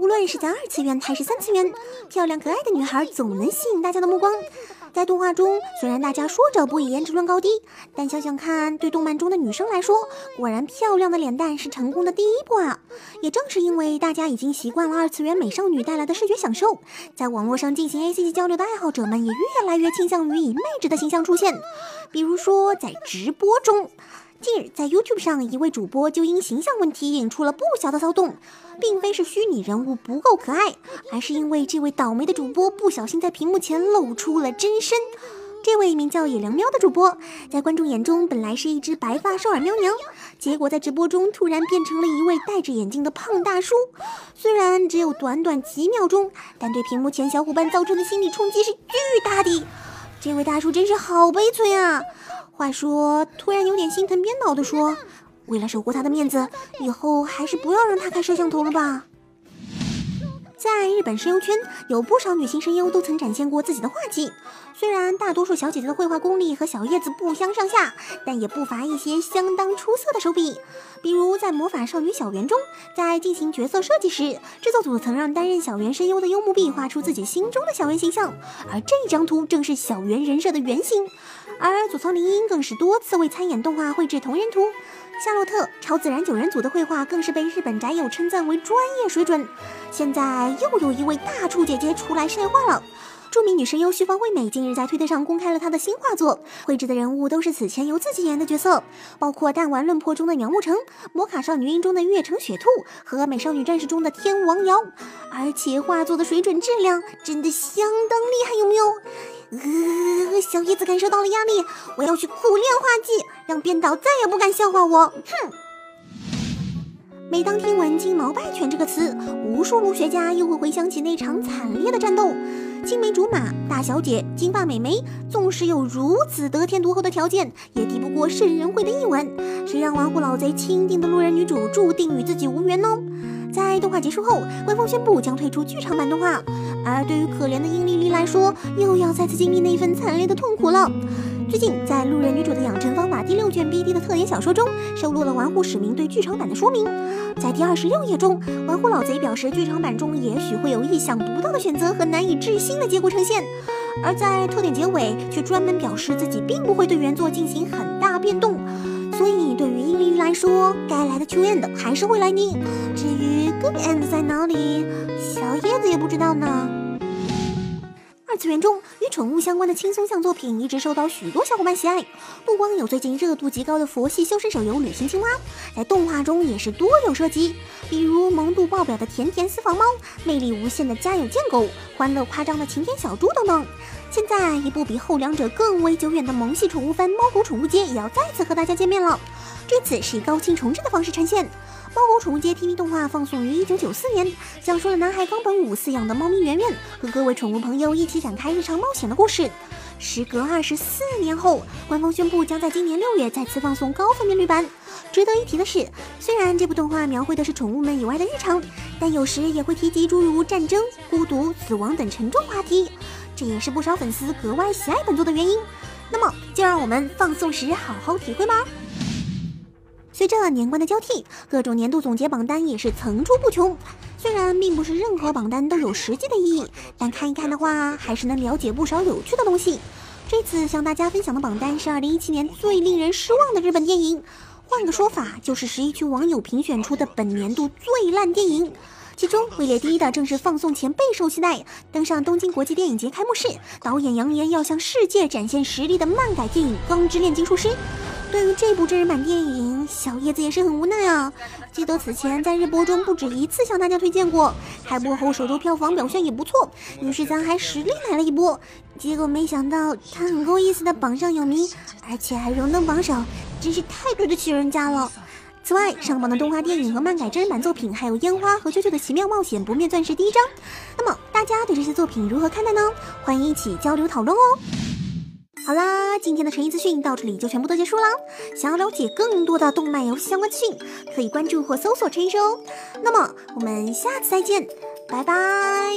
无论是在二次元还是三次元，漂亮可爱的女孩总能吸引大家的目光。在动画中，虽然大家说着不以颜值论高低，但想想看，对动漫中的女生来说，果然漂亮的脸蛋是成功的第一步啊！也正是因为大家已经习惯了二次元美少女带来的视觉享受，在网络上进行 A C G 交流的爱好者们也越来越倾向于以妹纸的形象出现。比如说，在直播中，近日在 YouTube 上，一位主播就因形象问题引出了不小的骚动，并非是虚拟人物不够可爱，而是因为这位倒霉的主播不小心在屏幕前露出了真身。这位名叫野良喵的主播，在观众眼中本来是一只白发少儿喵娘，结果在直播中突然变成了一位戴着眼镜的胖大叔。虽然只有短短几秒钟，但对屏幕前小伙伴造成的心理冲击是巨大的。这位大叔真是好悲催啊！话说，突然有点心疼编导的说，为了守护他的面子，以后还是不要让他开摄像头了吧。在日本声优圈，有不少女性声优都曾展现过自己的画技。虽然大多数小姐姐的绘画功力和小叶子不相上下，但也不乏一些相当出色的手笔。比如在《魔法少女小圆》中，在进行角色设计时，制作组曾让担任小圆声优的幽木碧画出自己心中的小圆形象，而这张图正是小圆人设的原型。而佐仓绫音更是多次为参演动画绘制同人图。夏洛特超自然九人组的绘画更是被日本宅友称赞为专业水准。现在又有一位大厨姐姐出来晒画了。著名女声优旭方惠美近日在推特上公开了她的新画作，绘制的人物都是此前由自己演的角色，包括《弹丸论破》中的苗木成，《魔卡少女樱》中的月城雪兔和《美少女战士》中的天王瑶。而且画作的水准质量真的相当厉害，有没有？呃，小叶子感受到了压力，我要去苦练画技，让编导再也不敢笑话我。哼！每当听闻“金毛败犬”这个词，无数儒学家又会回想起那场惨烈的战斗。青梅竹马、大小姐、金发美眉，纵使有如此得天独厚的条件，也敌不过圣人会的一吻。谁让玩虎老贼钦定的路人女主注定与自己无缘呢？在动画结束后，官方宣布将推出剧场版动画。而对于可怜的殷丽丽来说，又要再次经历那份惨烈的痛苦了。最近，在《路人女主的养成方法》第六卷 B 特点小说中，收录了玩虎使命对剧场版的说明。在第二十六页中，玩虎老贼表示，剧场版中也许会有意想不到的选择和难以置信的结果呈现。而在特点结尾，却专门表示自己并不会对原作进行很大变动。所以，对于殷丽丽来说，该来的 Q end 还是会来的。至于 Good end 在哪里，小叶子也不知道呢。次元中与宠物相关的轻松向作品一直受到许多小伙伴喜爱，不光有最近热度极高的佛系修身手游《旅行青蛙》，在动画中也是多有涉及，比如萌度爆表的甜甜私房猫、魅力无限的家有贱狗、欢乐夸张的晴天小猪等等。现在，一部比后两者更为久远的萌系宠物番《猫狗宠物街》也要再次和大家见面了。这次是以高清重制的方式呈现，《猫狗宠物街》TV 动画放送于一九九四年，讲述了男孩冈本武饲养的猫咪圆圆和各位宠物朋友一起展开日常冒险的故事。时隔二十四年后，官方宣布将在今年六月再次放送高分辨率版。值得一提的是，虽然这部动画描绘的是宠物们以外的日常，但有时也会提及诸如战争、孤独、死亡等沉重话题。这也是不少粉丝格外喜爱本作的原因。那么，就让我们放送时好好体会吧。随着年关的交替，各种年度总结榜单也是层出不穷。虽然并不是任何榜单都有实际的意义，但看一看的话，还是能了解不少有趣的东西。这次向大家分享的榜单是2017年最令人失望的日本电影，换个说法，就是十一区网友评选出的本年度最烂电影。其中位列第一的正是放送前备受期待、登上东京国际电影节开幕式、导演扬言要向世界展现实力的漫改电影《钢之炼金术师》。对于这部真人版电影，小叶子也是很无奈啊。记得此前在日播中不止一次向大家推荐过，开播后首周票房表现也不错，于是咱还实力买了一波。结果没想到他很够意思的榜上有名，而且还荣登榜首，真是太对得起人家了。此外，上榜的动画电影和漫改真人版作品还有《烟花》和《啾啾的奇妙冒险：不灭钻石》第一章。那么大家对这些作品如何看待呢？欢迎一起交流讨论哦。好啦，今天的诚意资讯到这里就全部都结束啦。想要了解更多的动漫游戏相关资讯，可以关注或搜索陈医生哦。那么我们下次再见，拜拜。